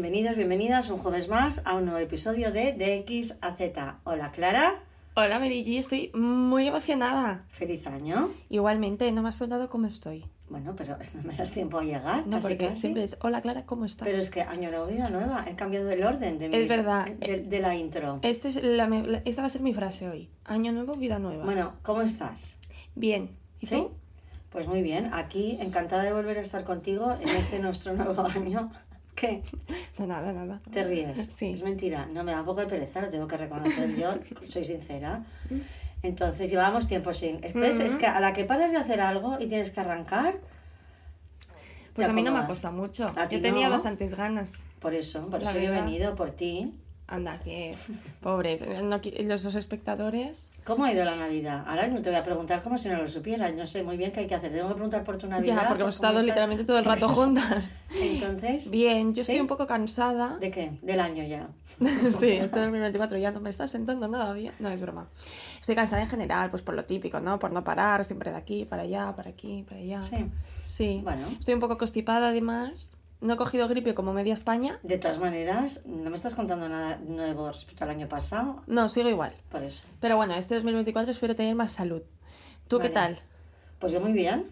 Bienvenidos, bienvenidas un jueves más a un nuevo episodio de DX a Z. Hola Clara, Hola Mary G, estoy muy emocionada. feliz año. Igualmente, no me has preguntado cómo estoy. Bueno, pero no me das tiempo a llegar. No, casi, porque casi. siempre es, hola Clara, ¿cómo estás? Pero es que año nuevo, vida nueva. He cambiado el orden de, mis- verdad. de, de la intro. Este es la- esta va a ser mi frase hoy. Año nuevo, vida nueva. Bueno, ¿cómo estás? Bien. ¿Y ¿Sí? tú? Pues muy bien, aquí encantada de volver a estar contigo en este nuestro nuevo año. ¿Qué? No, nada, nada. ¿Te ríes? Sí. Es mentira. No, me da un poco de pereza, lo tengo que reconocer yo, soy sincera. Entonces, llevábamos tiempo sin... Es, ¿ves? es que a la que paras de hacer algo y tienes que arrancar... Pues a mí no me ha costado mucho. Ti Yo tenía no. bastantes ganas. Por eso, por La eso yo he venido, por qui. Anda, que pobres. No qui- los dos espectadores. ¿Cómo ha ido la Navidad? Ahora no te voy a preguntar como si no lo supieras. No sé muy bien qué hay que hacer. Tengo que preguntar por tu Navidad. Ya, porque por hemos estado está- literalmente todo el rato juntas. Entonces... Bien, yo estoy ¿Sí? un poco cansada. ¿De qué? Del año ya. sí, este 2024 ya no me está sentando nada bien. No, es broma. Estoy cansada en general, pues por lo típico, ¿no? Por no parar, siempre de aquí, para allá, para aquí, para allá. Sí. Sí. Bueno. Estoy un poco constipada además. No he cogido gripe como media España. De todas maneras, no me estás contando nada nuevo respecto al año pasado. No, sigo igual. Por eso. Pero bueno, este 2024 espero tener más salud. ¿Tú qué tal? Pues yo muy bien.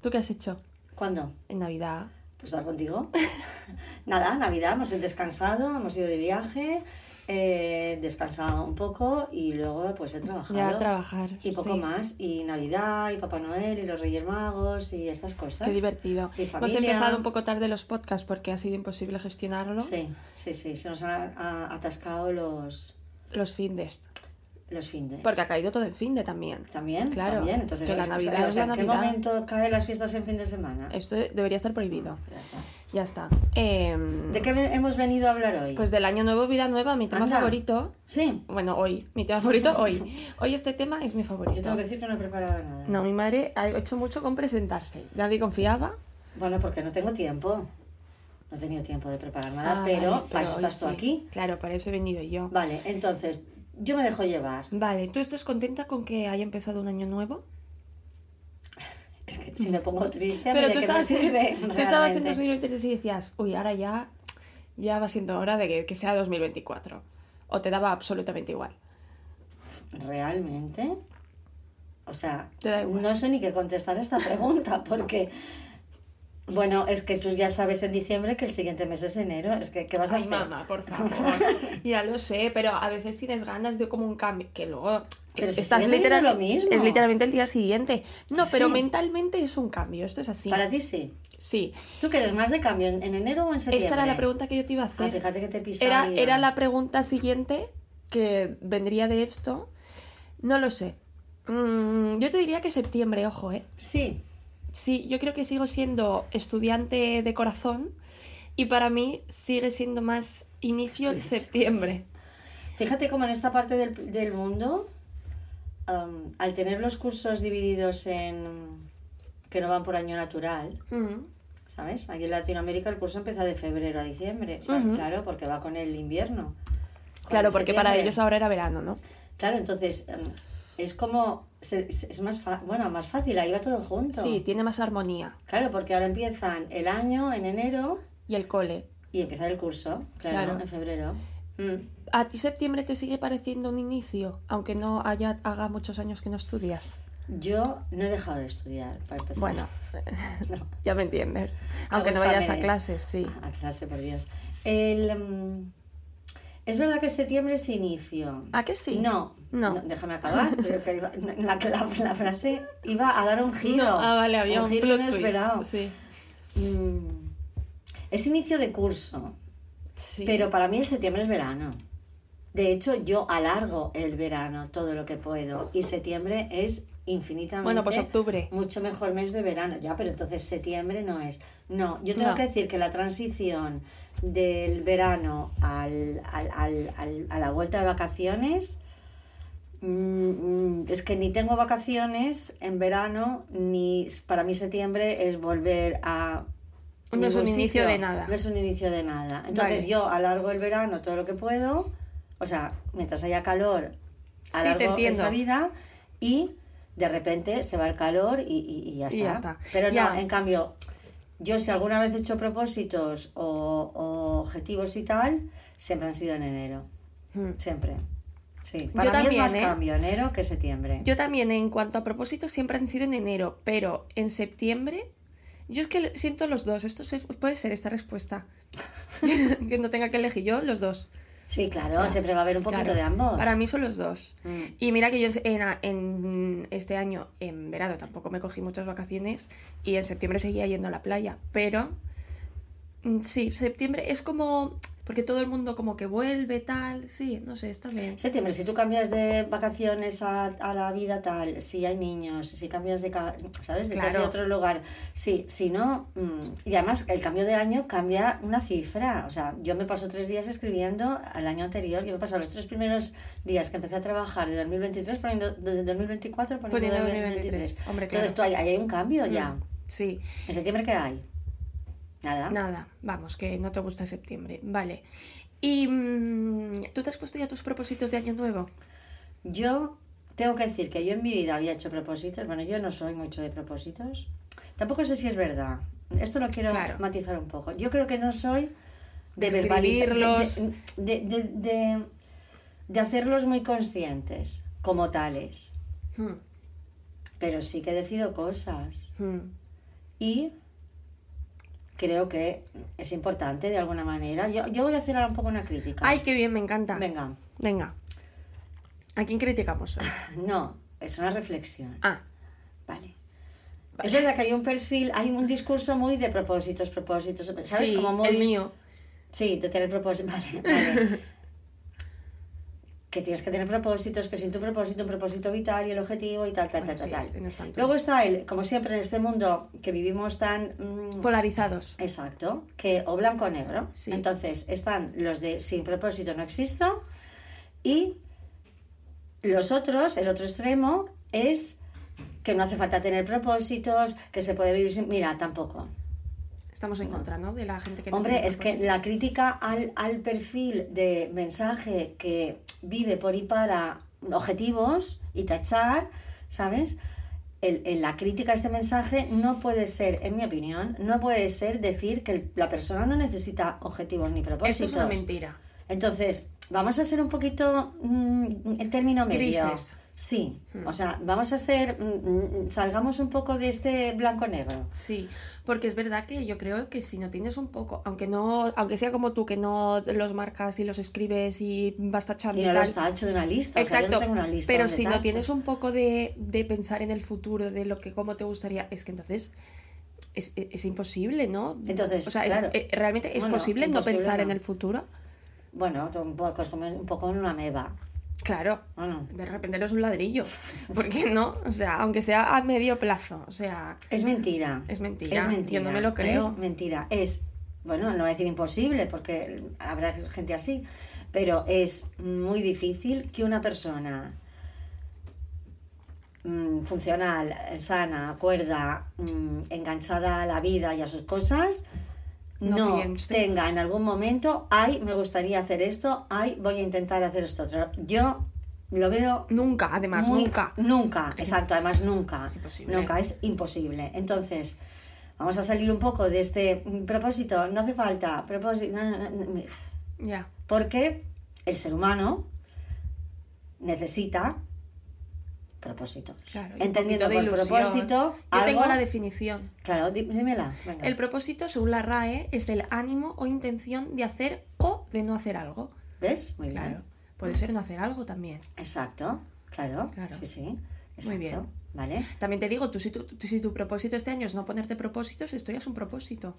¿Tú qué has hecho ¿Cuándo? en Navidad? Pues estar contigo. Nada, Navidad, hemos descansado, hemos ido de viaje, he descansado un poco y luego pues he trabajado. Ya a trabajar. Y poco sí. más, y Navidad, y Papá Noel, y los Reyes Magos, y estas cosas. Qué divertido. Hemos empezado un poco tarde los podcasts porque ha sido imposible gestionarlo. Sí, sí, sí, se nos han atascado los, Los findes. Los findes. Porque ha caído todo en finde también. También, Claro, también. es Entonces, que la o sea, Navidad o es sea, la ¿en qué Navidad. momento caen las fiestas en fin de semana? Esto debería estar prohibido. Ya está. Ya está. Em, ¿De qué hemos venido a hablar hoy? Pues del año nuevo, vida nueva, mi tema Anda. favorito. sí, Bueno, hoy. Mi tema favorito hoy. Hoy este tema es mi favorito. yo tengo que decir que no he preparado nada. No, mi madre ha hecho mucho con presentarse. Nadie confiaba. Bueno, porque no tengo tiempo. No he tenido tiempo de preparar nada, Ah, pero, vale, para eso estás tú sí. aquí. Claro, para eso he venido yo. Vale, entonces, yo me dejo llevar. Vale, ¿tú estás contenta con que haya empezado un año nuevo? Es que si me pongo triste, ¿a mí Pero tú qué me estabas, sirve? tú estabas en realmente? 2023 y decías, uy, ahora ya, ya va siendo hora de que, que sea 2024. O te daba absolutamente igual. ¿Realmente? O sea, no sé ni qué contestar a esta pregunta, porque... Bueno, es que tú ya sabes en diciembre que el siguiente mes es enero. Es que, ¿qué vas a Ay, hacer? mamá, por favor. ya lo sé, pero a veces tienes ganas de como un cambio, que luego Pero si estás siendo literal- lo mismo. es literalmente el día siguiente. No, pero Sí. mentalmente es un cambio, esto es así. Para ti sí. Sí. ¿Tú quieres más de cambio en, en enero o en septiembre? Esta era la pregunta que yo te iba a hacer. Ah, fíjate que te pisa era, la pregunta siguiente que vendría de esto. No lo sé. Mm, yo te diría que septiembre, ojo, ¿eh? Sí, Sí, yo creo que sigo siendo estudiante de corazón y para mí sigue siendo más inicio de septiembre. Fíjate cómo en esta parte del, del mundo, am, al tener los cursos divididos en que no van por año natural. ¿sabes? Aquí en Latinoamérica el curso empieza de febrero a diciembre. Claro, porque va con el invierno. Claro, porque para ellos ahora era verano, ¿no? Claro, entonces am, es como, es más, fa- bueno, más fácil, ahí va todo junto. Sí, tiene más armonía. Claro, porque ahora empiezan el año en enero Y el cole. y empieza el curso, claro, Claro. en febrero. Mm. ¿A ti septiembre te sigue pareciendo un inicio, aunque no haya haga muchos años que no estudias? Yo no he dejado de estudiar, para empezar. Bueno, No. ya me entiendes. Aunque no vayas a clases, sí. A clase, por Dios. El, mm, es verdad que septiembre es inicio. ¿A que sí? No, No. déjame acabar. pero que iba- la, la- la frase iba a dar un giro. No, ah, vale, había un, giro plot inesperado. twist. Sí. Mm, es inicio de curso, sí. pero para mí el septiembre es verano. De hecho, yo alargo el verano todo lo que puedo y septiembre es infinitamente Bueno, pues octubre. mucho mejor mes de verano. Ya, pero entonces septiembre no es. No, yo tengo No. que decir que la transición del verano al, al- al- a la vuelta de vacaciones es que ni tengo vacaciones en verano ni para mí septiembre es volver a No es un inicio de nada. no es un inicio de nada entonces Vale. yo alargo el verano todo lo que puedo o sea mientras haya calor alargo esa vida y de repente se va el calor y, y- y ya, Y está. ya está. Pero Ya. no, en cambio, yo si alguna vez he hecho propósitos o, o objetivos y tal, siempre han sido en enero. Hmm. Siempre. Sí, Yo para mí también, es más ¿eh? cambio enero que septiembre. Yo también, en cuanto a propósitos, siempre han sido en enero, pero en septiembre. Yo es que siento los dos. Esto puede ser esta respuesta. que no tenga que elegir yo, los dos. Sí, claro, O sea, siempre va a haber un poquito claro, de ambos. Para mí son los dos. Mm. Y mira que yo en, en este año, en verano, tampoco me cogí muchas vacaciones y en septiembre seguía yendo a la playa. Pero mm, sí, septiembre es como. Porque todo el mundo como que vuelve, tal. Sí, no sé, está bien. Septiembre, si tú cambias de vacaciones a, a la vida tal, si hay niños, si cambias de, ¿sabes? De casa Claro. de otro lugar, sí, si no, mm, y además el cambio de año cambia una cifra, o sea, yo me paso tres días escribiendo al año anterior, yo me he pasado los tres primeros días que empecé a trabajar de 2023 poniendo, de 2024 poniendo, Poniendo 2023. 2023. Hombre, Entonces tú ahí, ahí hay un cambio ya. Mm, Sí. ¿En septiembre qué hay? Nada. Nada, vamos, que no te gusta septiembre. Vale. ¿Y mm, tú te has puesto ya tus propósitos de año nuevo? Yo tengo que decir que yo en mi vida había hecho propósitos. Bueno, yo no soy mucho de propósitos. Tampoco sé si es verdad. Esto lo quiero Claro. matizar un poco. Yo creo que no soy de De verbalizar, escribirlos. de, de, de, de- de hacerlos muy conscientes como tales. Hmm, Pero sí que decido cosas. hmm. Y creo que es importante de alguna manera. Yo, yo voy a hacer ahora un poco una crítica. Ay, qué bien, me encanta. Venga. Venga. ¿A quién criticamos hoy? No, es una reflexión. Ah, Vale. Es verdad que hay un perfil, hay un discurso muy de propósitos, propósitos, ¿sabes? sí, Como muy... el mío. Sí, de tener propósitos. Vale, vale. Que tienes que tener propósitos, que sin tu propósito, un propósito vital y el objetivo y tal, tal, Bueno, tal, sí, tal. este no. Luego está el, como siempre en este mundo que vivimos tan... mm, Polarizados. Exacto, que o blanco o negro. Sí. Entonces están los de sin propósito no existo y los otros, el otro extremo, es que no hace falta tener propósitos, que se puede vivir sin... Mira, tampoco. Estamos en contra, ¿no? De la gente que no Hombre, es que la crítica al, al perfil de mensaje que vive por y para objetivos y tachar, ¿sabes? El, el- la crítica a este mensaje no puede ser, en mi opinión, no puede ser decir que el- la persona no necesita objetivos ni Esto propósitos. es una mentira. Entonces, vamos a ser un poquito mm, en término medio. Grises. Sí, o sea, vamos a ser, mm, mm, salgamos un poco de este blanco-negro. Sí, porque es verdad que yo creo que si no tienes un poco, aunque no, aunque sea como tú, que no los marcas y los escribes y vas tachando Y y, no tal. los tacho de una lista. o sea, yo Exacto, no tengo una lista pero si no tienes un poco de, de pensar en el futuro, de lo que cómo te gustaría, es que entonces es, es- es imposible, ¿no? Entonces, o sea, claro. eh, realmente es Bueno, posible no pensar en el futuro. Bueno, un poco, es como un poco en una meba. Claro, Bueno, de repente eres un ladrillo, ¿por qué no? O sea, aunque sea a medio plazo, o sea, es mentira. Es mentira, Es mentira. yo no me lo creo. Es mentira. Es, bueno, no voy a decir imposible porque habrá gente así, pero es muy difícil que una persona mm, funcional, sana, cuerda, mm, enganchada a la vida y a sus cosas, No no, piense. tenga en algún momento, ay, me gustaría hacer esto, ay, voy a intentar hacer esto otro. Yo lo veo nunca, además, muy- nunca. Nunca, exacto, además nunca. Es imposible. Nunca, es imposible. Entonces, vamos a salir un poco de este mm, propósito, no hace falta, propósito, no, no, no, no, Ya. porque el ser humano necesita propósitos. Claro, Entendiendo por ilusión. propósito, Yo algo, tengo la definición. Claro, dí- dímela. venga. El propósito, según la RAE, es el ánimo o intención de hacer o de no hacer algo. ¿Ves? Muy bien. Claro. Puede ser no hacer algo también. Exacto, claro. Claro. Sí, sí. Exacto. bien. ¿Vale? También te digo, tú si, tu, tú- si tu propósito este año es no ponerte propósitos, esto ya es un propósito.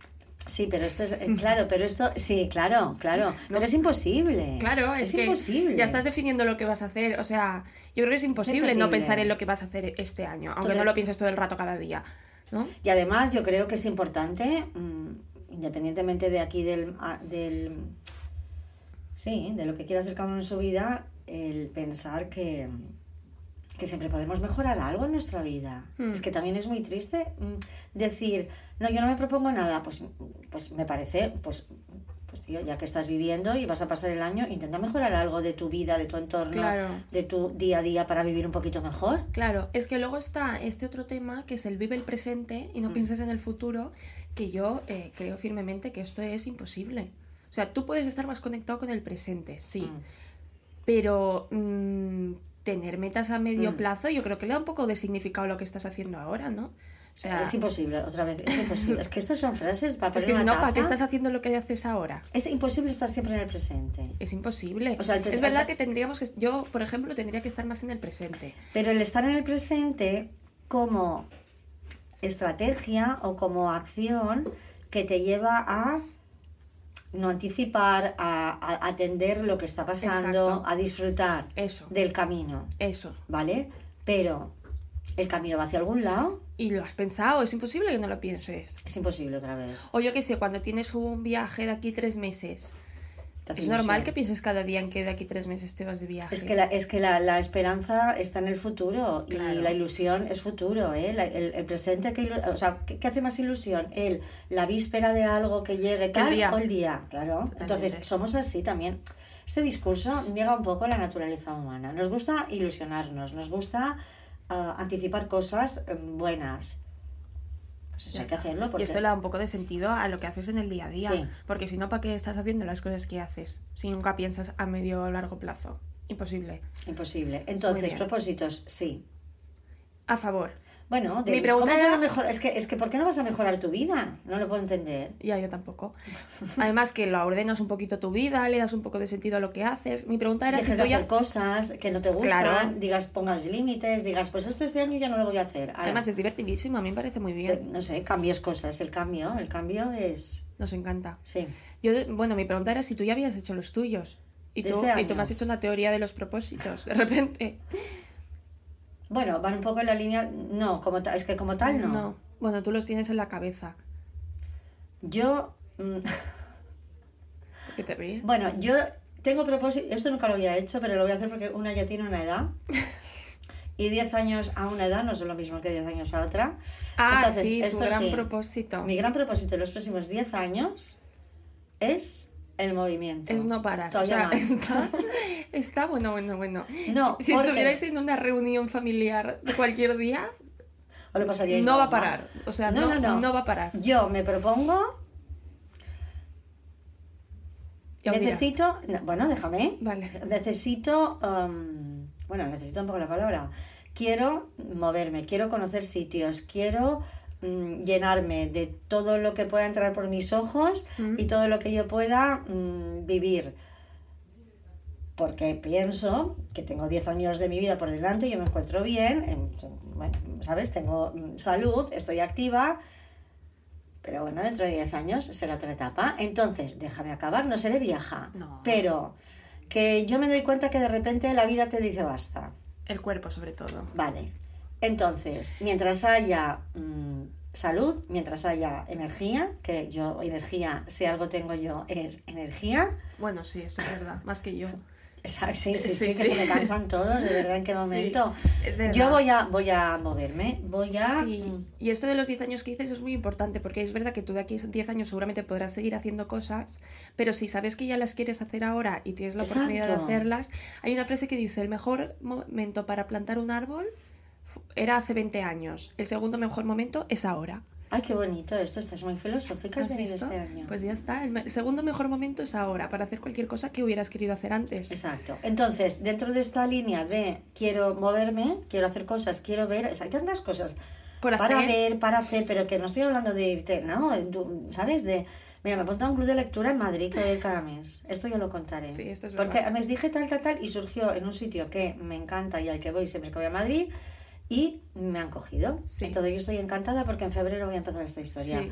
Sí, pero esto es, eh, claro, pero esto, sí, claro, claro, pero es imposible. Claro, es, que imposible. ya estás definiendo lo que vas a hacer. O sea, yo creo que es imposible, no pensar en lo que vas a hacer este año, aunque Entonces- no lo pienses todo el rato cada día. ¿no? Y además yo creo que es importante, mm, independientemente de aquí del, del, sí, de lo que quiera hacer cada uno en su vida, el pensar que, que siempre podemos mejorar algo en nuestra vida. Hmm. Es que también es muy triste mm, decir, no, yo no me propongo nada, pues, pues me parece, pues, pues tío, ya que estás viviendo y vas a pasar el año, intenta mejorar algo de tu vida, de tu entorno, Claro. de tu día a día para vivir un poquito mejor. Claro, es que luego está este otro tema que es el vive el presente y no Mm. pienses en el futuro, que yo eh, creo firmemente que esto es imposible. O sea, tú puedes estar más conectado con el presente, sí. Mm. Pero mm, tener metas a medio Mm. plazo, yo creo que le da un poco de significado a lo que estás haciendo ahora, ¿no? O sea, es imposible, otra vez, es imposible. es que estos son frases para es poner que si no, ¿para qué estás haciendo lo que haces ahora? Es imposible estar siempre en el presente. Es imposible. O sea, el pres- es o verdad sea- que tendríamos que. Yo, por ejemplo, tendría que estar más en el presente. Pero el estar en el presente como estrategia o como acción que te lleva a no anticipar, a, a atender lo que está pasando, Exacto. a disfrutar Eso. del camino, Eso. ¿vale? Pero el camino va hacia algún lado, Y lo has pensado, es imposible que no lo pienses. es imposible otra vez. O yo que sé, cuando tienes un viaje de aquí tres meses, Te hace es normal ilusión. que pienses cada día en que de aquí tres meses te vas de viaje. Es que, la, es que la, la esperanza está en el futuro Claro. y la ilusión es futuro, ¿eh? La- el, el presente, que, o sea, ¿qué, qué hace más ilusión? El, la víspera de algo que llegue tal día. o el día, claro. Entonces, somos así también. Este discurso niega un poco la naturaleza humana. Nos gusta ilusionarnos, nos gusta ah, anticipar cosas eh, buenas. Pues eso Ya hay que hacerlo porque... Y esto le da un poco de sentido a lo que haces en el día a día. Sí. Porque si no, ¿para qué estás haciendo las cosas que haces? Si nunca piensas a medio o largo plazo. Imposible. Imposible. Entonces, propósitos, sí. A favor. Bueno, de, Mi pregunta ¿cómo puedo era- mejor- Es que, es que, ¿por qué no vas a mejorar tu vida? No lo puedo entender. Ya, yo tampoco. Además que lo ordenas un poquito tu vida, le das un poco de sentido a lo que haces. Mi pregunta era Dejes si tú ya... hacer cosas que no te gustan, Claro. digas, pongas límites, digas, pues esto este año ya no lo voy a hacer. Ahora, Además es divertidísimo, a mí me parece muy te- bien. no sé, cambies cosas. El cambio, el cambio es... Nos encanta. Sí. Yo, bueno, mi pregunta era si tú ya habías hecho los tuyos. Y tú, este y tú me has hecho una teoría de los propósitos, de repente. Bueno, van un poco en la línea... No, como es que como tal no. Bueno, tú los tienes en la cabeza. Yo... mm, ¿Por qué te ríes? Bueno, yo tengo propósito, esto nunca lo había hecho, pero lo voy a hacer porque una ya tiene una edad. Y 10 años a una edad no son lo mismo que 10 años a otra. Ah, Entonces, sí, esto gran sí. propósito. Mi gran propósito en los próximos 10 años es el movimiento. Es no parar. O sea, está, está bueno, bueno, bueno. No, si, estuvierais en una reunión familiar de cualquier día, O lo pasaría no va a parar. O sea, no, no va a parar. Yo me propongo, necesito, no, bueno, déjame. Vale. Necesito, um, bueno, necesito un poco la palabra. Quiero moverme, quiero conocer sitios, quiero mm, llenarme de todo lo que pueda entrar por mis ojos y todo lo que yo pueda mm, vivir. Porque pienso que tengo 10 años de mi vida por delante, yo me encuentro bien, em, bueno, ¿sabes? Tengo mm, salud, estoy activa, pero bueno, dentro de 10 años será otra etapa. Entonces, déjame acabar, no seré vieja. No. Pero que yo me doy cuenta que de repente la vida te dice basta. El cuerpo, sobre todo. Vale. Entonces, mientras haya mm, salud, mientras haya energía, que yo energía, si algo tengo yo, es energía. Bueno, sí, eso es verdad. Más que yo. Sí, sí, sí, Sí, que se me cansan todos, de verdad, en qué momento. es verdad. Yo voy a, voy a moverme, voy a... Sí, y esto de los 10 años que dices es muy importante porque es verdad que tú de aquí a 10 años seguramente podrás seguir haciendo cosas, pero si sabes que ya las quieres hacer ahora y tienes la oportunidad de hacerlas, hay una frase que dice, el mejor momento para plantar un árbol era hace 20 años, el segundo mejor momento es ahora. Ay, qué bonito esto, estás muy filosófica ¿Has visto? este año. Pues ya está, el el segundo mejor momento es ahora para hacer cualquier cosa que hubieras querido hacer antes. Exacto. Entonces, dentro de esta línea de quiero moverme, quiero hacer cosas, quiero ver, o sea, hay tantas cosas Por para hacer. ver, para hacer, pero que no estoy hablando de irte, ¿no? Tú, ¿Sabes? De, mira, me apunto a un club de lectura en Madrid que voy a ir cada mes. Esto yo lo contaré. Sí, esto es Porque verdad. me dije tal, tal, tal, y surgió en un sitio que me encanta y al que voy siempre que voy a Madrid, y me han cogido. Sí. Entonces yo estoy encantada porque en febrero voy a empezar esta historia. Sí,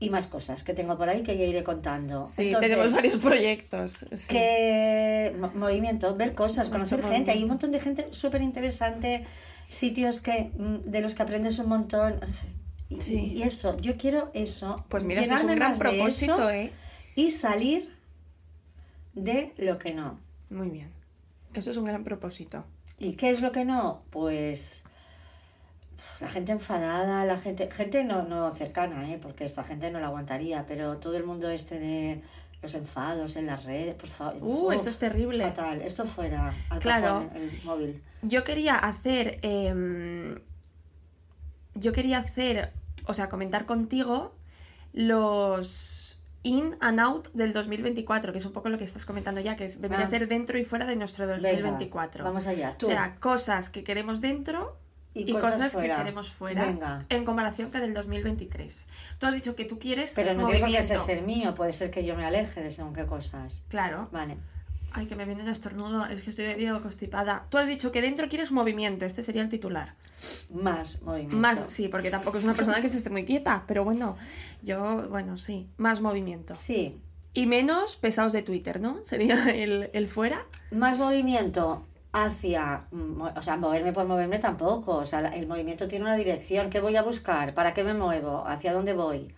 Y más cosas que tengo por ahí que ya iré contando. sí, Entonces, tenemos varios proyectos. sí. que mo- movimiento, ver cosas, conocer Mucho gente. Hay un montón de gente súper interesante, sitios que mm, de los que aprendes un montón. Y, Sí. y eso, yo quiero eso. Pues mira, es un gran propósito, eso ¿eh? Y salir de lo que no. Muy bien. Eso es un gran propósito. ¿Y qué es lo que no? Pues la gente enfadada, la gente, gente no, no cercana, ¿eh? porque esta gente no la aguantaría, pero todo el mundo este de los enfados en las redes, por favor. Uh, esto es terrible. Fatal, esto fuera al Claro. cajón, el móvil. Yo quería hacer. em, yo quería hacer o sea, comentar contigo los in and out del 2024, que es un poco lo que estás comentando ya, que es, vendría Ah. a ser dentro y fuera de nuestro Venga, 2024. vamos allá. Tú. O sea, cosas que queremos dentro Y y, cosas que queremos fuera Venga. en comparación con el 2023. Tú has dicho que tú quieres Pero no tiene por qué movimiento. ser, ser mío, puede ser que yo me aleje de según qué cosas. Claro. Vale. Ay, que me viene un estornudo, es que estoy medio constipada. Tú has dicho que dentro quieres movimiento, este sería el titular. Más movimiento. Más, sí, porque tampoco es una persona que se esté muy quieta, pero bueno, yo, bueno, sí, más movimiento. Sí. Y menos pesados de Twitter, ¿no? Sería el, el fuera. Más movimiento hacia, mm, o sea, moverme por moverme tampoco. O sea, el movimiento tiene una dirección. ¿Qué voy a buscar? ¿Para qué me muevo? ¿Hacia dónde voy?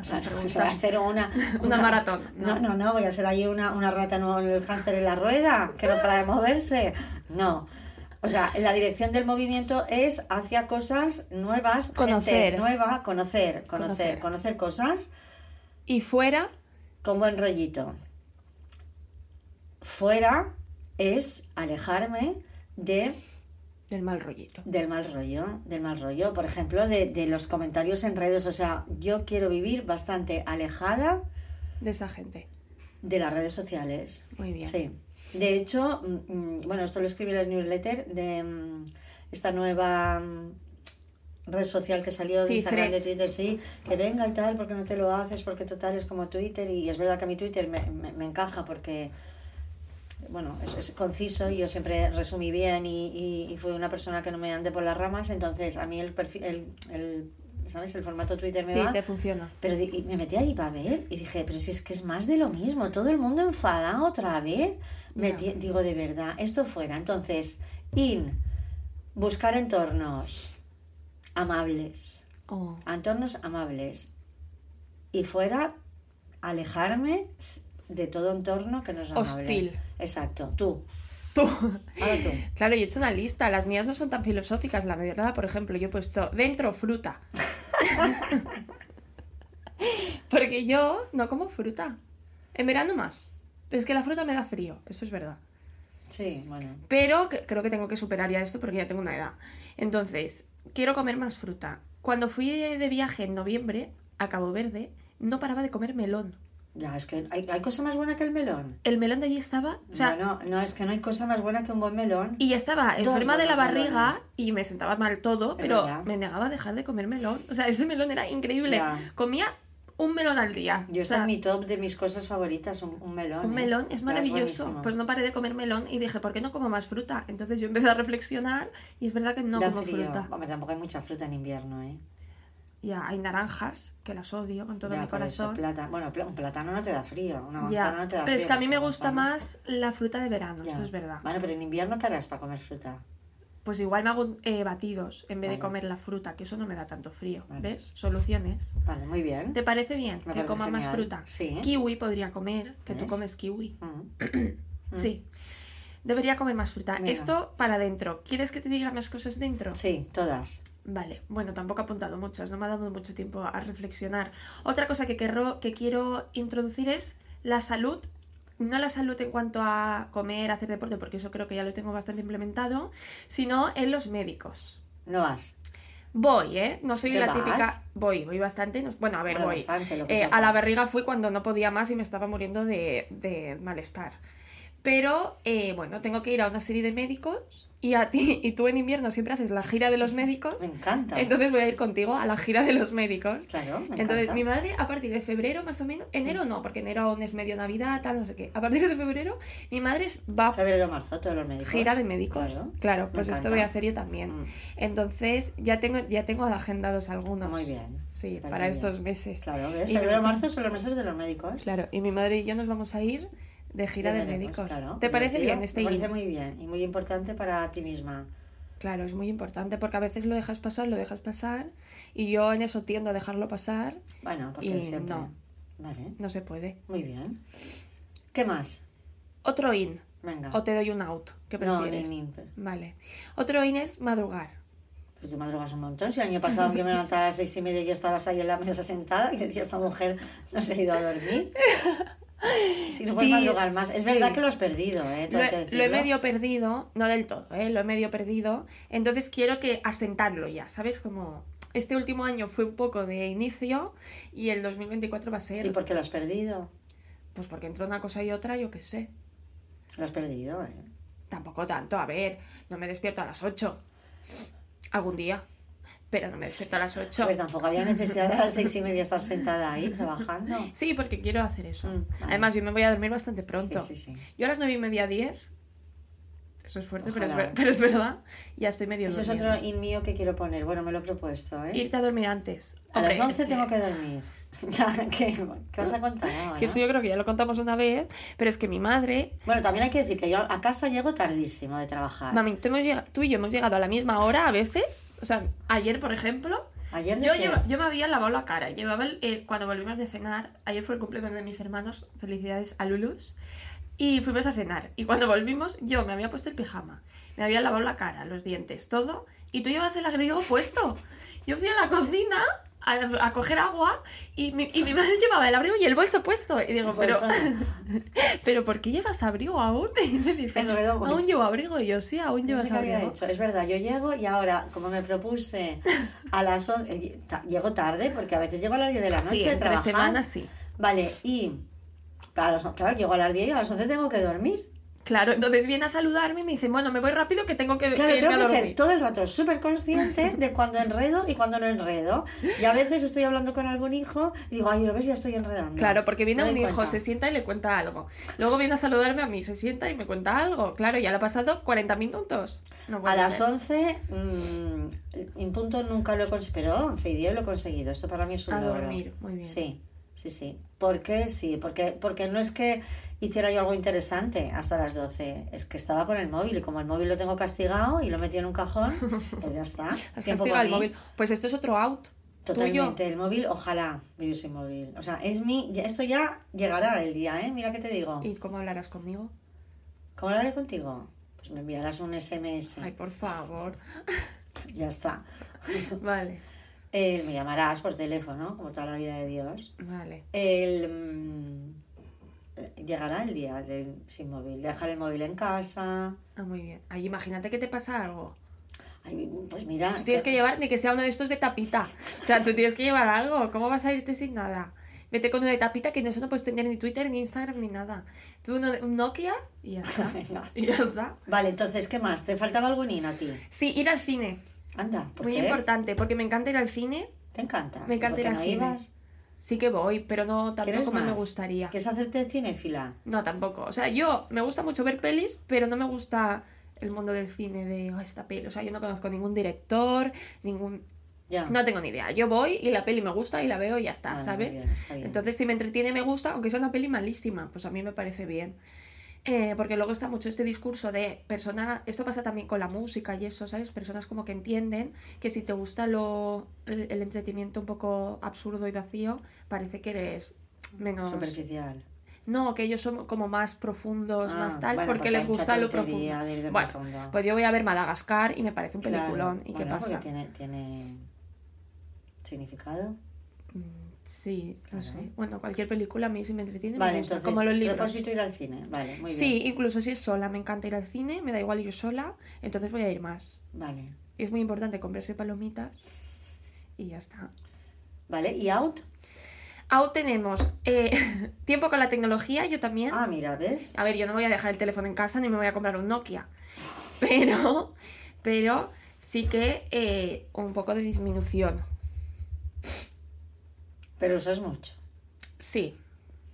O sea, preguntas. voy a hacer una, Una maratón, No, no. no, no, voy a ser ahí una, una rata, no el hámster en la rueda, que no para de moverse. No. O sea, la dirección del movimiento es hacia cosas nuevas, gente Conocer. nueva, conocer, conocer, Conocer. conocer cosas Y fuera, con buen rollito. Fuera es alejarme de del mal rollito. del mal rollo, del mal rollo, por ejemplo, de, de los comentarios en redes, o sea, yo quiero vivir bastante alejada De esa gente. de las redes sociales. Muy bien. Sí. De hecho, mm, mm, bueno, esto lo escribí en el newsletter de mm, esta nueva red social que salió de Sí, Instagram, de Threads. Twitter, sí, que venga y tal, porque no te lo haces, porque total es como Twitter, y es verdad que a mi Twitter me, me, me encaja porque, bueno, es, es conciso, y yo siempre resumí bien y, y, y fui una persona que no me ande por las ramas, entonces a mí el perfil, el, el, ¿sabes? El formato Twitter me Sí, va. te funciona. Pero y me metí ahí para ver y dije, pero si es que es más de lo mismo, todo el mundo enfadado otra vez. Me digo, de verdad, esto fuera. Entonces, in, buscar entornos amables, Oh. entornos amables. Y fuera, alejarme de todo entorno que no es amable. Hostil. Exacto, tú. Tú. Ahora tú. Claro, yo he hecho una lista. Las mías no son tan filosóficas. La verdad, por ejemplo, yo he puesto dentro fruta. Porque yo no como fruta. En verano más. Pero es que la fruta me da frío, eso es verdad. Sí, bueno. Pero que- creo que tengo que superar ya esto porque ya tengo una edad. Entonces, quiero comer más fruta. Cuando fui de viaje en noviembre a Cabo Verde, no paraba de comer melón. Ya, es que hay, hay cosa más buena que el melón. El melón de allí estaba, o sea, bueno, no, es que no hay cosa más buena que un buen melón. y estaba Dos enferma de la barriga melones. y me sentaba mal todo, pero me negaba a dejar de comer melón. O sea, ese melón era increíble. Ya. Comía un melón al día. Yo O está sea, en mi top de mis cosas favoritas, un, un melón. Un ¿eh? melón es Ya, maravilloso. pues no paré de comer melón y dije, ¿por qué no como más fruta? Entonces yo empecé a reflexionar y es verdad que no Da como frío. fruta. Hombre, tampoco hay mucha fruta en invierno, ¿eh? Ya, hay naranjas, que las odio con todo Ya, mi corazón. plata- Bueno, un plátano no te da frío, una Ya, manzana no te da pero es frío, que a mí me gusta manzana. más la fruta de verano, Ya. esto es verdad. Bueno, pero en invierno, ¿qué harás para comer fruta? Pues igual me hago eh, batidos en vez de comer la fruta, que eso no me da tanto frío. Vale. ¿Ves? Soluciones. Vale, muy bien. ¿Te parece bien Me que parece coma más fruta? Sí. Kiwi podría comer, que tú comes kiwi. Mm. Sí. Debería comer más fruta. Esto para adentro. ¿Quieres que te diga más cosas dentro? Sí, todas. Vale, bueno, tampoco he apuntado muchas, no me ha dado mucho tiempo a reflexionar. Otra cosa que, querro- que quiero introducir es la salud. No la salud en cuanto a comer, hacer deporte, porque eso creo que ya lo tengo bastante implementado, sino en los médicos. No vas. Voy, ¿eh? No soy ¿Qué la vas? típica. Voy, voy bastante. no- Bueno, a ver, Bueno, voy. bastante, Eh, a la barriga fui cuando no podía más y me estaba muriendo de, de malestar. Pero, eh, bueno, tengo que ir a una serie de médicos y a ti, y tú en invierno siempre haces la gira de los médicos. Me encanta. Entonces voy a ir contigo a la gira de los médicos. Claro, me Entonces, encanta. mi madre, a partir de febrero más o menos, enero no, porque enero aún es medio Navidad, tal, no sé qué. A partir de febrero, mi madre va Febrero, marzo, todos los médicos. gira de médicos. Claro, Claro, pues esto voy a hacer yo también. Mm. Entonces, ya tengo, ya tengo agendados algunos. Muy bien. Sí, para bien. estos meses. Claro, ¿ves? Y Febrero, marzo son los meses de los médicos. Claro, y mi madre y yo nos vamos a ir de gira de, médicos. claro, ¿Te parece bien este Me parece in? muy bien y muy importante para ti misma. Claro, es muy importante porque a veces lo dejas pasar, lo dejas pasar y yo en eso tiendo a dejarlo pasar. Bueno, porque Y siempre. no. Vale, No se puede. muy bien. ¿Qué más? Otro in. Venga. O te doy un out. ¿Qué No, prefieres? ni- ni- Vale. Otro in es madrugar. Pues tú madrugas un montón. Si el año pasado que me levantaba a las seis y media y estabas ahí en la mesa sentada, y yo decía, esta mujer no se ha ido a dormir. Si no puedes Sí, madrugar más. Es sí. verdad que lo has perdido, ¿eh? Lo, que lo he medio perdido, no del todo, ¿eh? lo he medio perdido. Entonces quiero que asentarlo ya, ¿sabes? Como este último año fue un poco de inicio y el 2024 va a ¿Y ser, por qué lo has perdido? pues porque entre una cosa y otra, yo qué sé. Lo has perdido, ¿eh? Tampoco tanto, a ver, no me despierto a las 8. Algún día. Pero no me despierto a las 8. Pues tampoco había necesidad de a las seis y media estar sentada ahí trabajando. Sí, porque quiero hacer eso. Mm, vale. Además, yo me voy a dormir bastante pronto. Sí, sí, sí. Yo a las 9 y media, 10. Eso es fuerte, pero es, ver- pero es verdad. Ya estoy medio Eso es otro in mío que quiero poner. Bueno, me lo he propuesto, ¿eh? Irte a dormir antes. A las 11 es tengo que dormir. ¿Qué, qué vas a contar ahora? Que eso yo creo que ya lo contamos una vez, pero es que mi madre, Bueno, también hay que decir que yo a casa llego tardísimo de trabajar. mami, tú, hemos llega- tú y yo hemos llegado a la misma hora a veces. O sea, ayer, por ejemplo, ¿Ayer de yo, qué? lleva- yo me había lavado la cara. Llevaba el, el- cuando volvimos de cenar, ayer fue el cumpleaños de mis hermanos, felicidades a Lulus. Y fuimos a cenar. Y cuando volvimos, yo me había puesto el pijama, me había lavado la cara, los dientes, todo. Y tú llevas el abrigo puesto. Yo fui a la cocina a, a coger agua y mi, y mi madre llevaba el abrigo y el bolso puesto. Y digo, pero, no. pero ¿por qué llevas abrigo aún? Y me dice, aún llevo abrigo. Y yo, sí, aún No llevas sé qué había abrigo. hecho. Es verdad, yo llego y ahora, como me propuse a las 11, eh, llego tarde porque a veces llego a las 10 de la noche Sí, entre semanas sí. Vale, y las- claro, llego a las 10 y a las 11 tengo que dormir. Claro, entonces viene a saludarme y me dice, bueno, me voy rápido que tengo que, Claro, que tengo a que ser dormir". todo el rato súper consciente de cuando enredo y cuando no enredo. Y a veces estoy hablando con algún hijo y digo, ay, lo ves, ya estoy enredando. Claro, porque viene Me un hijo, cuenta. se sienta y le cuenta algo. Luego viene a saludarme a mí, se sienta y me cuenta algo. Claro, ya le ha pasado 40 minutos. No A las ser. 11, mm, en punto nunca lo he conseguido, pero 11 y 10 lo he conseguido. Esto para mí es un A logro. dormir, muy bien. Sí, sí, sí. ¿Por qué? Sí, porque, porque no es que hiciera yo algo interesante hasta las 12, es que estaba con el móvil y como el móvil lo tengo castigado y lo metí en un cajón, pues ya está. Has castigado el mí. móvil. Pues esto es otro out. Tuyo. Totalmente, el móvil, ojalá vivir sin móvil. O sea, es mi, esto ya llegará el día, ¿eh? Mira que te digo. ¿Y cómo hablarás conmigo? ¿Cómo haré contigo? Pues me enviarás un SMS. Ay, por favor. Ya está. vale, Eh, me llamarás por teléfono, como toda la vida de Dios. vale. El, mm, eh, llegará el día del sin móvil. Dejar el móvil en casa. Ah, muy bien. Ay, imagínate que te pasa algo. Ay, pues mira. Tú tienes que llevar ni que sea uno de estos de tapita. O sea, tú tienes que llevar algo. ¿Cómo vas a irte sin nada? Vete con uno de tapita que no eso no puedes tener ni Twitter, ni Instagram, ni nada. Tú uno de, un Nokia y ya está. Y ya está. Vale, entonces, ¿qué más? ¿Te faltaba algún hino a ti? Sí, ir al cine. Anda, ¿por Muy qué? importante, porque me encanta ir al cine. ¿Te encanta? Me encanta ¿Por ir al no cine. ibas? Sí que voy, pero no tanto ¿Quieres como me gustaría. ¿Quieres hacerte cinéfila? No, tampoco. O sea, yo me gusta mucho ver pelis, pero no me gusta el mundo del cine de "Oh, esta peli. O sea, yo no conozco ningún director, ningún... Ya. No tengo ni idea. Yo voy y la peli me gusta y la veo y ya está, Ah, ¿sabes? bien, está bien. Entonces, si me entretiene, me gusta, aunque sea una peli malísima, pues a mí me parece bien. Eh, porque luego está mucho este discurso de persona, esto pasa también con la música y eso, ¿sabes? Personas como que entienden que si te gusta lo, el, el entretenimiento un poco absurdo y vacío, parece que eres menos... Superficial. No, que ellos son como más profundos, Ah, más tal, bueno, porque porque les gusta lo profundo. bueno, profundo. pues yo voy a ver Madagascar y me parece un peliculón. ¿Y qué Bueno, pasa? Tiene, tiene significado. Sí, no Claro. sé. Bueno, cualquier película a mí sí me entretiene, Vale, me gusta, entonces, como los libros. propósito ir al cine. Vale, muy Sí, bien. incluso si es sola, me encanta ir al cine, me da igual ir sola, entonces voy a ir más. Vale. Es muy importante comprarse palomitas y ya está. Vale, ¿y out? Aún tenemos eh, tiempo con la tecnología, yo también. Ah, mira, ¿ves? A ver, yo no voy a dejar el teléfono en casa ni me voy a comprar un Nokia. Pero, pero sí que eh, un poco de disminución. Pero eso es mucho. Sí,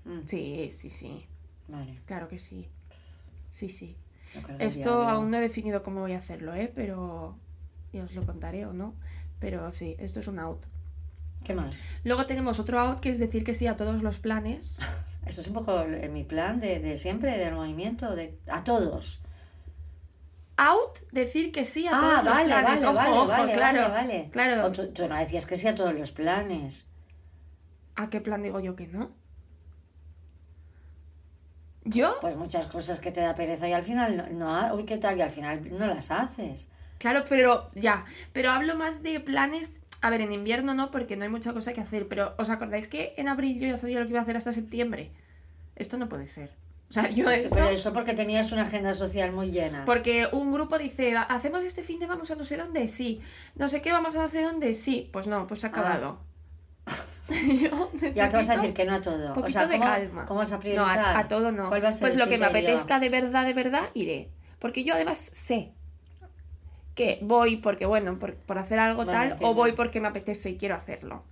Mm, sí, sí, sí. Vale. Claro que sí. Sí, sí. Esto aún no he definido cómo voy a hacerlo, ¿eh? Pero ya os lo contaré o no. Pero sí, esto es un out. ¿Qué más? Luego tenemos otro out que es decir que sí a todos los planes. Esto es un poco mi plan de, de siempre, del movimiento, de a todos. Out, decir que sí a Ah, todos los vale, planes. vale, ojo, vale, ojo, vale, claro. vale, vale. Claro. O tú, tú no decías que sí a todos los planes. ¿A qué plan digo yo que no? ¿Yo? Pues muchas cosas que te da pereza y al final no, no uy, ¿qué tal? Y al final no las haces. Claro, pero ya. Pero hablo más de planes. A ver, en invierno no, porque no hay mucha cosa que hacer. Pero ¿os acordáis que en abril yo ya sabía lo que iba a hacer hasta septiembre? Esto no puede ser. O sea, yo esto... Pero eso porque tenías una agenda social muy llena. Porque un grupo dice, ¿hacemos este fin de vamos a no sé dónde? Sí. No sé qué vamos a hacer dónde? Sí. Pues no, pues se ha acabado. Yo Ya que vas a decir que no a todo. O sea, de ¿cómo, calma. ¿cómo vas a No, priorizar? a, a todo no. ¿Cuál va a ser pues el lo que me apetezca de verdad, de verdad, iré. Porque yo además sé que voy porque, bueno, por, por hacer algo Vale, tal, entiendo. o voy porque me apetece y quiero hacerlo.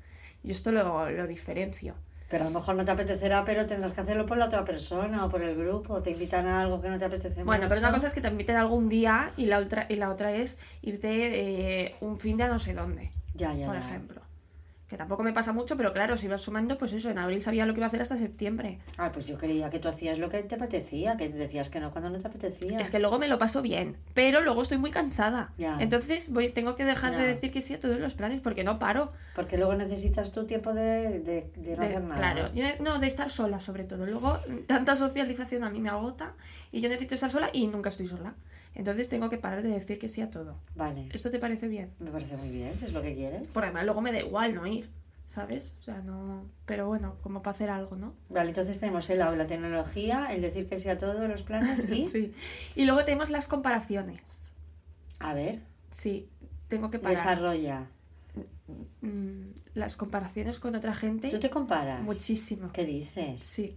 Yo esto lo, lo diferencio. Pero a lo mejor no te apetecerá, pero tendrás que hacerlo por la otra persona o por el grupo. Te invitan a algo que no te apetece Bueno, pero una cosa es que te inviten algún día y la otra, y la otra es irte eh, un fin de a no sé dónde, Ya, ya, por ya. ejemplo. Que tampoco me pasa mucho, pero claro, si vas sumando, pues eso, en abril sabía lo que iba a hacer hasta septiembre. Ah, pues yo creía que tú hacías lo que te apetecía, que decías que no cuando no te apetecía. Es que luego me lo paso bien, pero luego estoy muy cansada. Ya. Entonces voy, tengo que dejar Ya. de decir que sí a todos los planes porque no paro. Porque luego necesitas tu tiempo de, de, de no De- hacer nada. Claro, yo no, de estar sola sobre todo. Luego, tanta socialización a mí me agota y yo necesito estar sola y nunca estoy sola. Entonces tengo que parar de decir que sí a todo. Vale, ¿Esto te parece bien? me parece muy bien, si es lo que quieres. Por además, luego me da igual no ir, ¿sabes? O sea, no. Pero bueno, como para hacer algo, ¿no? Vale, entonces tenemos el aula, la tecnología, el decir que sí a todos los planes y... Sí. Y luego tenemos las comparaciones. A ver, Sí, tengo que parar. desarrolla. Mm, las comparaciones con otra gente. ¿Tú te comparas? Muchísimo. ¿Qué dices? Sí.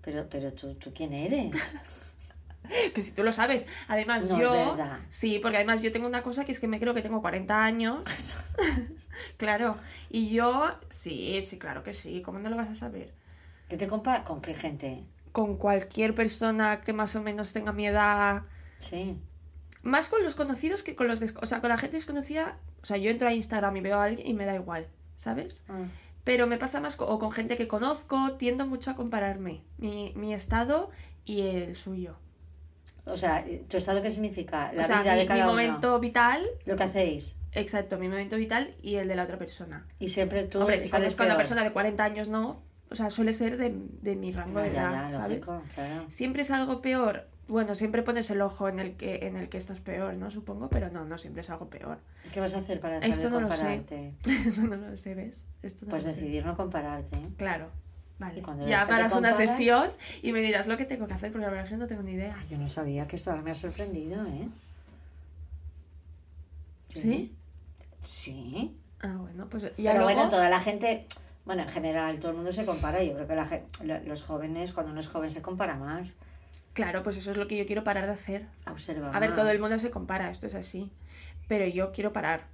Pero, pero ¿tú, ¿tú quién eres? Pues si tú lo sabes. Además, No, es yo. verdad. Sí, porque además yo tengo una cosa que es que me creo que tengo 40 años. claro. Y yo. Sí, sí, claro que sí. ¿Cómo no lo vas a saber? ¿Qué te comparas? ¿Con qué gente? Con cualquier persona que más o menos tenga mi edad. Sí. Más con los conocidos que con los des- O sea, con la gente desconocida. O sea, yo entro a Instagram y veo a alguien y me da igual, ¿sabes? Ah, Pero me pasa más co- o con gente que conozco, tiendo mucho a compararme. Mi, mi estado y el suyo. O sea, ¿tu estado qué significa? La o sea, vida mi, de cada mi uno. momento vital, Lo que hacéis. exacto, mi momento vital y el de la otra persona. Y siempre tú Hombre, si sales a una persona de 40 años, no. O sea, suele ser de, de mi rango de edad, ya, ¿sabes? lógico, claro. Siempre es algo peor. Bueno, siempre pones el ojo en el que en el que estás peor, ¿no? Supongo, pero no, no siempre es algo peor. ¿Qué vas a hacer para dejar Esto de no lo sé. compararte? Eso no lo sé, ¿ves? Esto no Pues lo sé. decidir no compararte. ¿eh? Claro. Vale. Ya harás una sesión y me dirás lo que tengo que hacer, porque la verdad es que no tengo ni idea. Ay, yo no sabía que esto ahora me ha sorprendido, ¿eh? ¿Sí? Sí. Ah, bueno, pues ya Pero luego... bueno, toda la gente, bueno, en general, todo el mundo se compara. Yo creo que la, los jóvenes, cuando uno es joven, se compara más. Claro, pues eso es lo que yo quiero parar de hacer. Observa A ver, más. todo el mundo se compara, esto es así. Pero yo quiero parar.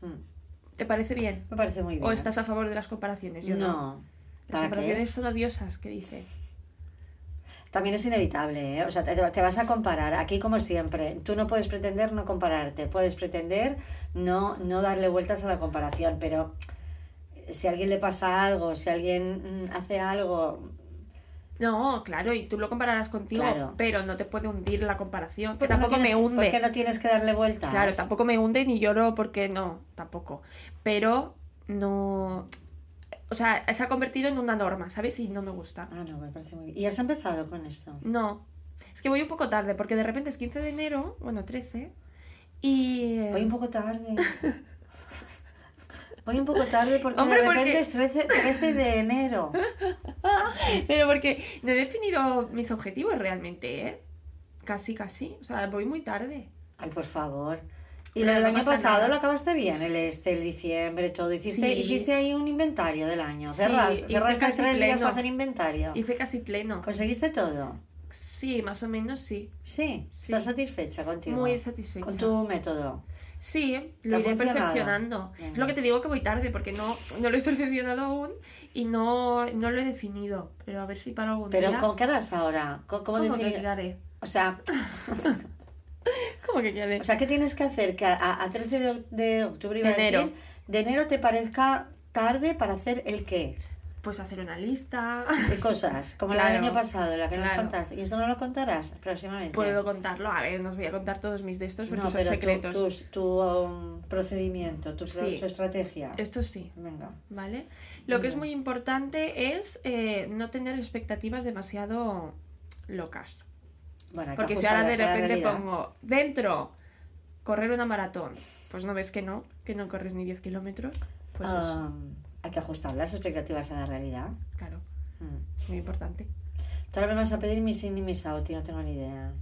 Hmm. ¿Te parece bien? Me parece muy bien. ¿O estás a favor de las comparaciones? Yo no. no. Las comparaciones son odiosas, ¿qué dice? También es inevitable, ¿eh? O sea, te, te vas a comparar. Aquí, como siempre, tú no puedes pretender no compararte. Puedes pretender no, no darle vueltas a la comparación, pero si a alguien le pasa algo, si alguien mm, hace algo, No, claro, y tú lo compararás contigo, Claro. pero no te puede hundir la comparación, que ¿por qué no tampoco me tienes- hunde. ¿Por qué no tienes que darle vueltas? Claro, tampoco me hunde ni lloro porque no, tampoco. Pero no. O sea, se ha convertido en una norma, ¿sabes? Y no me gusta. Ah, no, me parece muy bien. ¿Y has empezado con esto? No. Es que voy un poco tarde, porque de repente es 15 de enero, bueno, 13, y... eh, Voy un poco tarde. Voy un poco tarde porque Hombre, de repente porque- es 13, 13 de enero. Pero porque no he definido mis objetivos realmente, ¿eh? Casi, casi. O sea, voy muy tarde. Ay, por favor. Y lo del no año pasa pasado nada. lo acabaste bien, el este, el diciembre, todo. Hiciste, Sí. hiciste ahí un inventario del año. Cerraste, cerraste tres días pleno. para hacer inventario. Y fue casi pleno. ¿Conseguiste todo? Sí, más o menos sí. Sí. Sí. ¿Estás satisfecha contigo? Muy satisfecha. Con tu método. Sí, ¿Te lo iré perfeccionando. Bien. Es lo que te digo que voy tarde, porque no, no lo he perfeccionado aún y no, no lo he definido. Pero a ver si para algún Pero día... ¿cómo qué harás ahora? ¿Cómo, cómo ¿Cómo definir- que? O sea, ¿Cómo que qué o sea, ¿qué tienes que hacer? Que a, a 13 de, de octubre iba a Enero. decir, de enero te parezca tarde para hacer el qué? Pues hacer una lista. De cosas, como la del año pasado, la que nos claro. contaste. ¿Y esto no lo contarás próximamente? Puedo contarlo. A ver, no os voy a contar todos mis de estos porque no, son pero secretos. tu, um, procedimiento, tu, Sí. tu estrategia. Esto sí. Venga. ¿Vale? Lo que es muy importante es eh, no tener expectativas demasiado locas. Bueno, Porque si ahora de repente pongo dentro correr una maratón, pues no ves que no, que no corres ni 10 kilómetros. Pues eso, Um, hay que ajustar las expectativas a la realidad. claro, Mm. muy importante. Tú ahora me vas a pedir mis in y mis out y no tengo ni idea.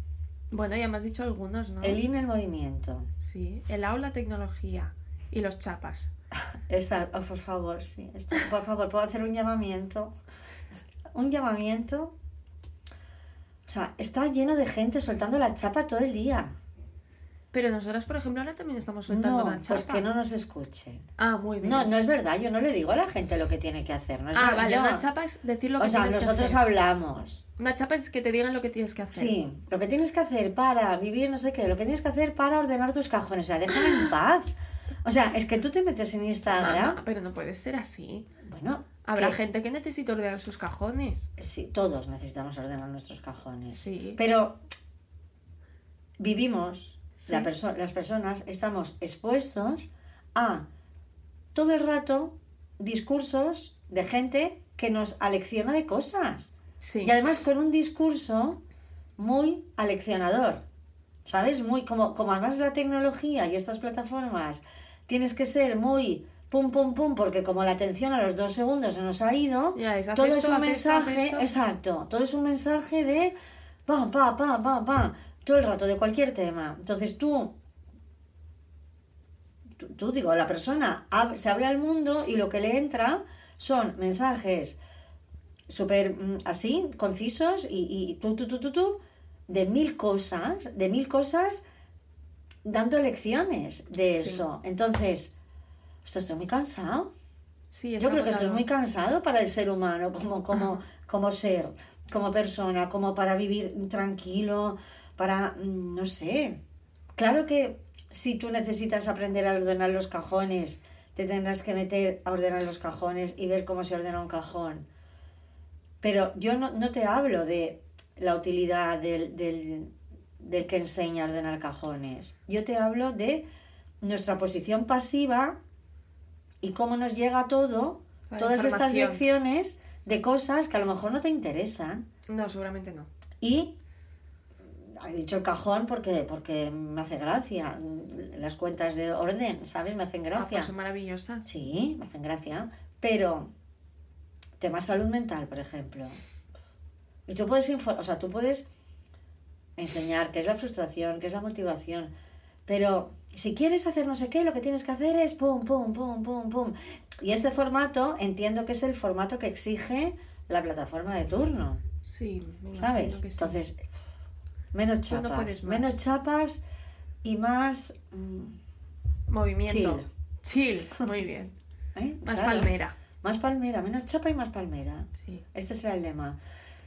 Bueno, ya me has dicho algunos, ¿no? El in, el movimiento. Sí, el aula, tecnología y los chapas. Esta, oh, por favor, sí. Esto, por favor, puedo hacer un llamamiento. Un llamamiento. O sea, está lleno de gente soltando la chapa todo el día. Pero nosotras, por ejemplo, ahora también estamos soltando No, una chapa. pues que no nos escuchen. Ah, muy bien. No, no es verdad, yo no le digo a la gente lo que tiene que hacer. No es ah, verdad, vale, yo- una chapa es decir lo que O sea, tienes que nosotros hablamos. Una chapa es que te digan lo que tienes que hacer. Sí, lo que tienes que hacer para vivir no sé qué, lo que tienes que hacer para ordenar tus cajones. O sea, déjame en paz. O sea, es que tú te metes en Instagram. Mamá, pero no puede ser así. Bueno, Habrá que- gente que necesita ordenar sus cajones. Sí, todos necesitamos ordenar nuestros cajones. Sí. Pero vivimos, Sí. la perso- las personas estamos expuestos a todo el rato discursos de gente que nos alecciona de cosas. Sí. Y además con un discurso muy aleccionador. ¿Sabes? Muy como, como además la tecnología y estas plataformas tienes que ser muy pum pum pum porque como la atención a los dos segundos se nos ha ido, Ya es, todo es un esto, mensaje, esto. exacto, todo es un mensaje de pa, pa, pa, pa, pa, todo el rato de cualquier tema. Entonces tú, tú, tú, digo, la persona ab- se abre al mundo y lo que le entra son mensajes súper mm, así, concisos y, y tú, tú, tú, tú, tú, de mil cosas, de mil cosas dando lecciones de Sí. eso. Entonces, esto estoy muy cansado. Sí, Yo creo que eso es muy cansado para el ser humano, como, como, como ser, como persona, como para vivir tranquilo, para, mm, no sé. Claro que si tú necesitas aprender a ordenar los cajones, te tendrás que meter a ordenar los cajones y ver cómo se ordena un cajón. Pero yo no, no te hablo de la utilidad del, del, del que enseña a ordenar cajones. Yo te hablo de nuestra posición pasiva y cómo nos llega todo, La todas estas lecciones de cosas que a lo mejor no te interesan. No, seguramente no. Y he dicho el cajón porque, porque me hace gracia. Las cuentas de orden, ¿sabes? Me hacen Ah, gracia. pues son maravillosas. Sí, me hacen gracia. Pero, tema salud mental, por ejemplo. Y tú puedes, info- o sea, tú puedes enseñar qué es la frustración, qué es la motivación. Pero si quieres hacer no sé qué, lo que tienes que hacer es pum, pum, pum, pum, pum. Y este formato entiendo que es el formato que exige la plataforma de turno. Sí, me ¿Sabes? que sí. Entonces, menos no chapas. menos chapas y más. mm, Movimiento. Chill. Muy bien. ¿eh? Más Claro. palmera. Más palmera, menos chapa y más palmera. Sí. Este será el lema.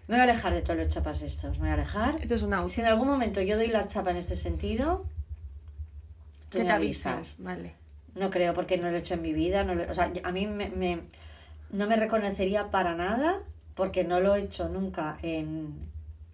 Me voy a alejar de todos los chapas estos. Me voy a alejar. Esto es un out. Si en algún momento yo doy la chapa en este sentido, tú me te avisas. avisas. Vale. No creo porque no lo he hecho en mi vida. No lo- o sea, a mí me, me- no me reconocería para nada porque no lo he hecho nunca en...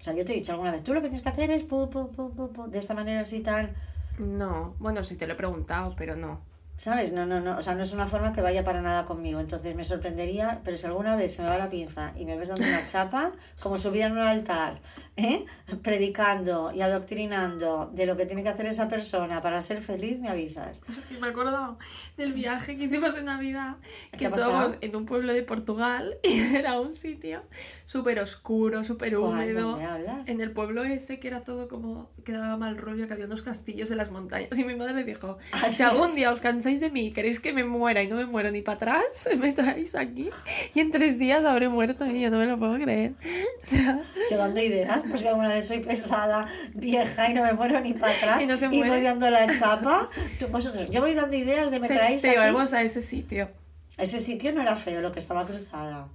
Sea, yo te he dicho alguna vez, tú lo que tienes que hacer es de esta manera así tal. No, bueno, sí te lo he preguntado, pero no. ¿Sabes? No, no, no. O sea, no es una forma que vaya para nada conmigo. Entonces me sorprendería, pero si alguna vez se me va la pinza y me ves dando una chapa, como subida en un altar, ¿eh? predicando y adoctrinando de lo que tiene que hacer esa persona para ser feliz, me avisas. Es que me he acordado del viaje que hicimos de Navidad, ¿Qué que estábamos en un pueblo de Portugal y era un sitio súper oscuro, súper húmedo. En el pueblo ese que era todo como que daba mal rollo, que había unos castillos en las montañas. Y mi madre dijo, Ah, si algún día os cansáis de mí y queréis que me muera y no me muero ni para atrás, me traéis aquí y en tres días habré muerto y yo no me lo puedo creer. O sea, Yo dando ideas, pues si alguna vez soy pesada, vieja y no me muero ni para atrás Y no se voy muere. dando la chapa, tú, vosotros, yo voy dando ideas de me te, traéis te aquí. llevamos a ese sitio. Ese sitio no era feo, lo que estaba cruzada.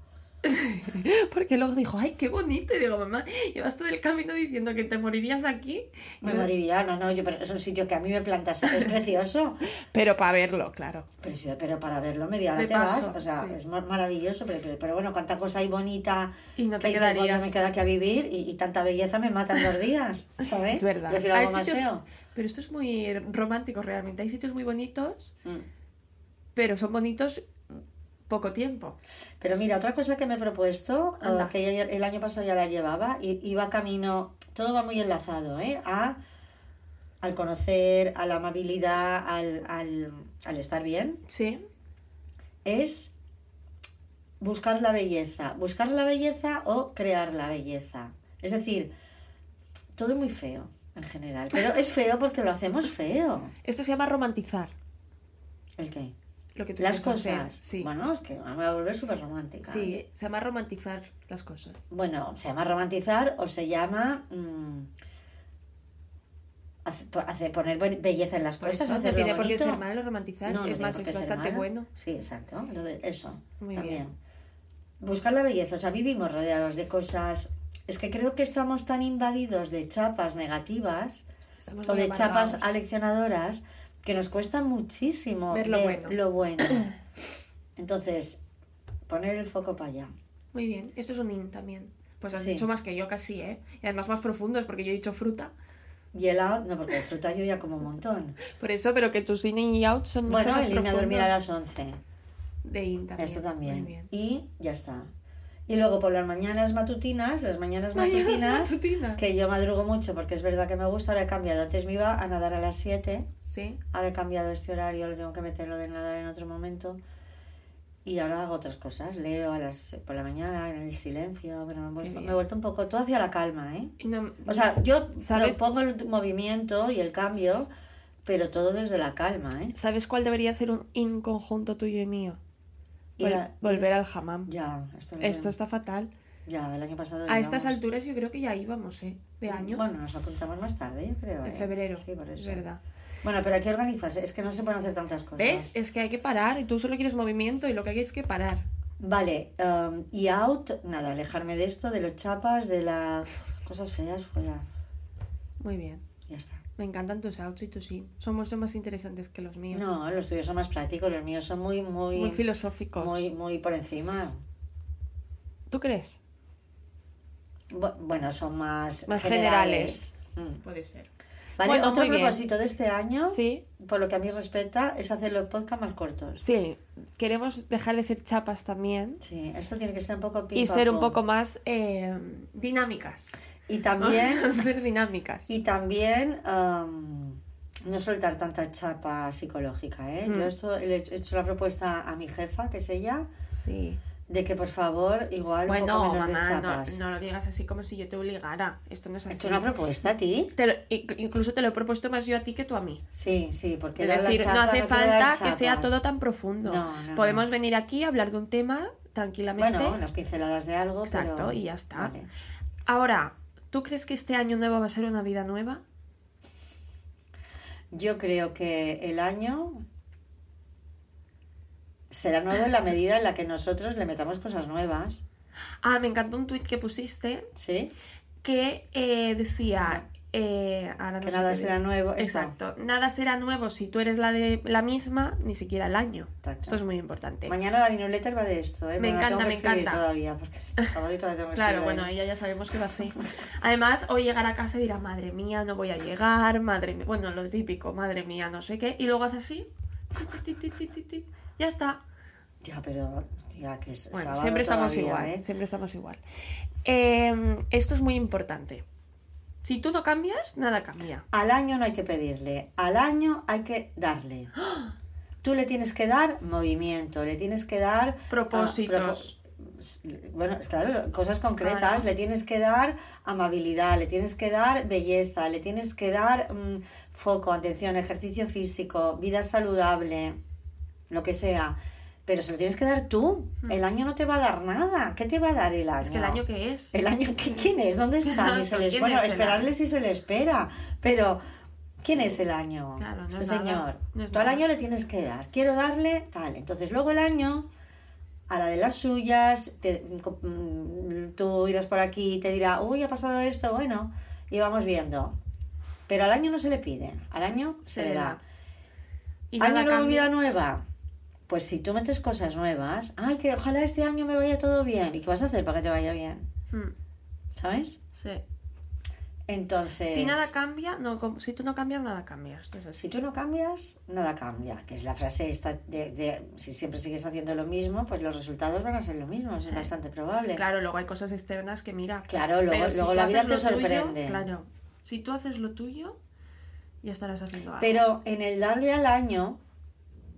Porque luego dijo, ay, qué bonito. Y digo, mamá, llevas todo el camino diciendo que te morirías aquí. Me moriría, no, no, yo, pero es un sitio que a mí me plantas, es precioso. Pero para verlo, claro. Pero, pero para verlo media hora te paso, vas, o sea, sí. es ma- maravilloso, pero, pero, pero bueno, cuánta cosa hay bonita Y no te que dices, "Bueno, quedarías". me queda aquí a vivir y, y tanta belleza me matan dos días, ¿sabes? Es verdad. Prefiero Hay algo más sitios- feo. Pero esto es muy romántico realmente. Hay sitios muy bonitos, Mm. pero son bonitos poco tiempo. Pero mira, otra cosa que me he propuesto, Anda. eh, que ya- el año pasado ya la llevaba, y iba camino, todo va muy enlazado, ¿eh? A, al conocer, a la amabilidad, al, al, al estar bien, Sí. es buscar la belleza. Buscar la belleza o crear la belleza. Es decir, todo es muy feo en general. Pero es feo porque lo hacemos feo. Esto se llama romantizar. ¿El qué? Lo que tú Las hacer, cosas. Sí. Bueno, es que me voy a volver súper romántica. Sí, se llama romantizar las cosas. Bueno, se llama romantizar o se llama mm, hace- poner belleza en las Por cosas. eso no tiene por qué ser malo romantizar. No, no es más, es bastante malo. bueno. Sí, exacto. Entonces, eso Muy también. bien. Buscar la belleza. O sea, vivimos rodeados de cosas. Es que creo que estamos tan invadidos de chapas negativas Estamos o de chapas aleccionadoras que nos cuesta muchísimo Ver lo bueno. lo bueno. Entonces, poner el foco para allá. Muy bien, esto es un in también. Pues has Sí. dicho más que yo casi, ¿eh? Y además más profundos, porque yo he dicho fruta. Y el out, no, porque fruta yo ya como un montón. Por eso, pero que tus in y out son mucho Bueno, más el irme a dormir a las profundos 11. de in también. Eso también. Muy bien. Y ya está. Y luego por las mañanas matutinas, las mañanas Mañanas matutinas, que yo madrugo mucho porque es verdad que me gusta, ahora he cambiado. Antes me iba a nadar a las 7, Sí. ahora he cambiado este horario, lo tengo que meterlo de nadar en otro momento. Y ahora hago otras cosas, leo a las por la mañana, en el silencio, bueno, me he vuelto, me he vuelto un poco, todo hacia la calma, ¿eh? No- O sea, yo ¿Sabes? propongo el movimiento y el cambio, pero todo desde la calma, ¿eh? ¿Sabes cuál debería ser un in conjunto tuyo y mío? Volver al hammam. Ya, esto, lo- Esto está fatal. ya, el año pasado A estas íbamos. alturas yo creo que ya íbamos, ¿eh? De año. Bueno, nos apuntamos más tarde, yo creo. en ¿eh? febrero. Sí, por Es eso. verdad. Bueno, pero hay que organizarse, es que no se pueden hacer tantas cosas. ¿Ves? Es que hay que parar y tú solo quieres movimiento y lo que hay es que parar. Vale, um, y out, nada, alejarme de esto, de los chapas, de las cosas feas, fuera. Muy bien. Ya está. Me encantan tus outs y tus in. Son mucho más interesantes que los míos. No, los tuyos son más prácticos, los míos son muy, muy, Muy filosóficos. muy, muy por encima. ¿Tú crees? Bu- Bueno, son más, Más generales. Mm. Puede ser. Vale, Bueno, otro bien. propósito de este año, Sí. por lo que a mí respecta, es hacer los podcasts más cortos. Sí. Queremos dejar de ser chapas también. Sí, eso tiene que ser un poco pim, Y ser un poco más eh, dinámicas. Y también ser dinámicas. Y también am, no soltar tanta chapa psicológica, ¿eh? Mm. Yo esto le he hecho la propuesta a mi jefa, que es ella, Sí. de que por favor, igual un Bueno, poco menos de mamá, chapas. no, no lo digas así como si yo te obligara. Esto no es ¿He así. hecho una propuesta a ti? Te lo- inc- incluso te lo he propuesto más yo a ti que tú a mí. Sí, sí, porque la decir, chapa no hace dar falta que sea todo tan profundo. No, no, Podemos no. venir aquí a hablar de un tema tranquilamente. Bueno, unas pinceladas de algo, Exacto, pero- y ya está. Vale. Ahora, ¿tú crees que este año nuevo va a ser una vida nueva? Yo creo que el año será nuevo en la medida en la que nosotros le metamos cosas nuevas, Ah, me encantó un tuit que pusiste ¿sí? que eh, decía... eh, ahora no Que nada será nuevo. Exacto. Nada será nuevo si tú eres la de la misma, ni siquiera el año. Exacto. Esto es muy importante. Mañana la newsletter va de esto, ¿eh? Me encanta, que me encanta. todavía, porque este sábado y todavía tengo que Claro, bueno, ella ya sabemos que va así. Además, hoy llegará a casa y dirá, madre mía, no voy a llegar, madre mía, bueno, lo típico, madre mía, no sé qué, y luego hace así, ya está. Ya, pero ya que es Bueno, sábado siempre estamos todavía, igual, ¿eh? siempre estamos igual. Eh, esto es muy importante. Si tú no cambias, nada cambia. Al año no hay que pedirle, al año hay que darle. Tú le tienes que dar movimiento, le tienes que dar... ah, Propósitos. propo- bueno, claro, cosas concretas, Claro. le tienes que dar amabilidad, le tienes que dar belleza, le tienes que dar mm, foco, atención, ejercicio físico, vida saludable, lo que sea. Pero se lo tienes que dar tú. El año no te va a dar nada. ¿Qué te va a dar el año? Hmm. Es que el año que es. ¿El año que quién es? ¿Dónde está? Ni se les, ¿Quién bueno, es si se le espera. Pero, ¿quién es el año? Claro, no este es señor. no es Tú al año le tienes que dar. Quiero darle tal. Entonces, luego el año, a la de las suyas, te- mm, tú irás por aquí y te dirá, uy, ha pasado esto, bueno, y vamos viendo. Pero al año no se le pide. Al año se, le da. Y año nuevo, vida nueva. Pues si tú metes cosas nuevas, ay, que ojalá este año me vaya todo bien. ¿Y qué vas a hacer para que te vaya bien? Hmm, ¿Sabes? sí. Entonces, Si nada cambia, no, si tú no cambias, nada cambia. Es si tú no cambias, nada cambia. Que es la frase esta de, de si siempre sigues haciendo lo mismo, pues los resultados van a ser lo mismo. Es bastante probable. Claro, luego hay cosas externas que mira. Claro, luego- pero si luego tú la vida te tuyo, sorprende. claro. Si tú haces lo tuyo, ya estarás haciendo algo. Pero en el darle al año,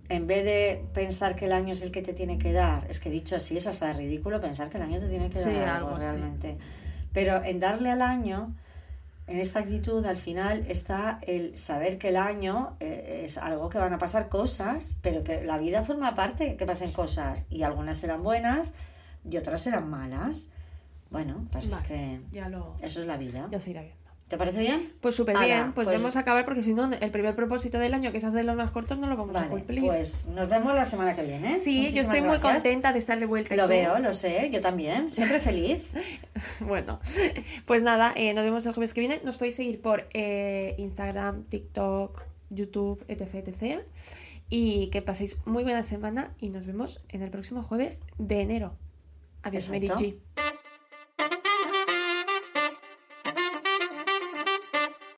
en vez de pensar que el año es el que te tiene que dar, es que dicho así es hasta ridículo pensar que el año te tiene que Sí, dar algo, algo, sí. realmente. Pero en darle al año, en esta actitud, al final está el saber que el año eh, es algo que van a pasar cosas, pero que la vida forma parte que pasen cosas y algunas serán buenas y otras serán malas. Bueno, pues es que Ya lo. eso es la vida. Ya se irá. ¿Te parece bien? Pues súper bien, pues, pues- vamos a acabar porque si no, el primer propósito del año, que es hacer los más cortos, no lo vamos a cumplir. pues nos vemos la semana que viene. sí, yo estoy muy contenta de estar de vuelta. ¿y Lo veo, lo sé, yo también. Siempre feliz. Bueno, pues nada, eh, nos vemos el jueves que viene. Nos podéis seguir por eh, Instagram, TikTok, YouTube, etc, etc. Y que paséis muy buena semana y nos vemos en el próximo jueves de enero. Adiós, Mary Exacto. G.